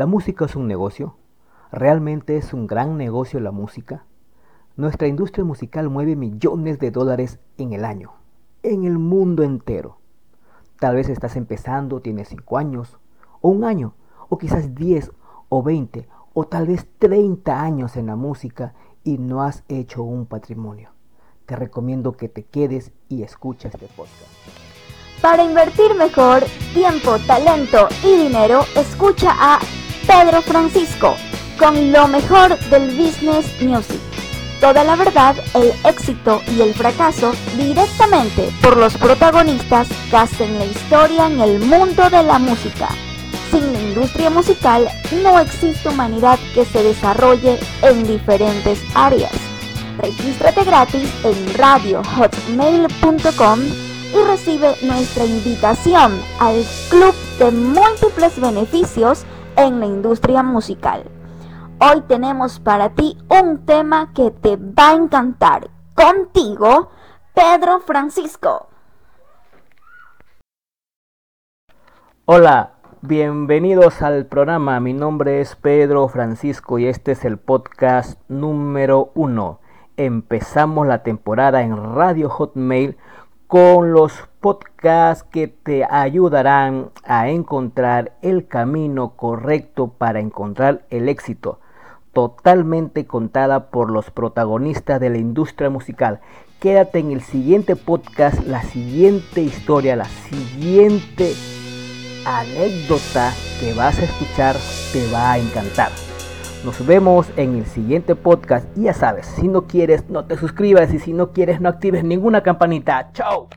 ¿La música es un negocio? ¿Realmente es un gran negocio la música? Nuestra industria musical mueve millones de dólares en el año, en el mundo entero. Tal vez estás empezando, tienes 5 años, o un año, o quizás 10 o 20, o tal vez 30 años en la música y no has hecho un patrimonio. Te recomiendo que te quedes y escuches este podcast. Para invertir mejor tiempo, talento y dinero, escucha a Pedro Francisco con lo mejor del business music. Toda la verdad, el éxito y el fracaso directamente por los protagonistas que hacen la historia en el mundo de la música. Sin la industria musical no existe humanidad que se desarrolle en diferentes áreas. Regístrate gratis en radiohotmail.com y recibe nuestra invitación al club de múltiples beneficios en la industria musical. Hoy tenemos para ti un tema que te va a encantar. Contigo, Pedro Francisco. Hola, bienvenidos al programa. Mi nombre es Pedro Francisco y este es el podcast número uno. Empezamos la temporada en Radio Hotmail con los podcasts que te ayudarán a encontrar el camino correcto para encontrar el éxito, totalmente contada por los protagonistas de la industria musical. Quédate en el siguiente podcast, la siguiente historia, la siguiente anécdota que vas a escuchar te va a encantar. Nos vemos en el siguiente podcast y ya sabes, si no quieres no te suscribas y si no quieres no actives ninguna campanita. Chao.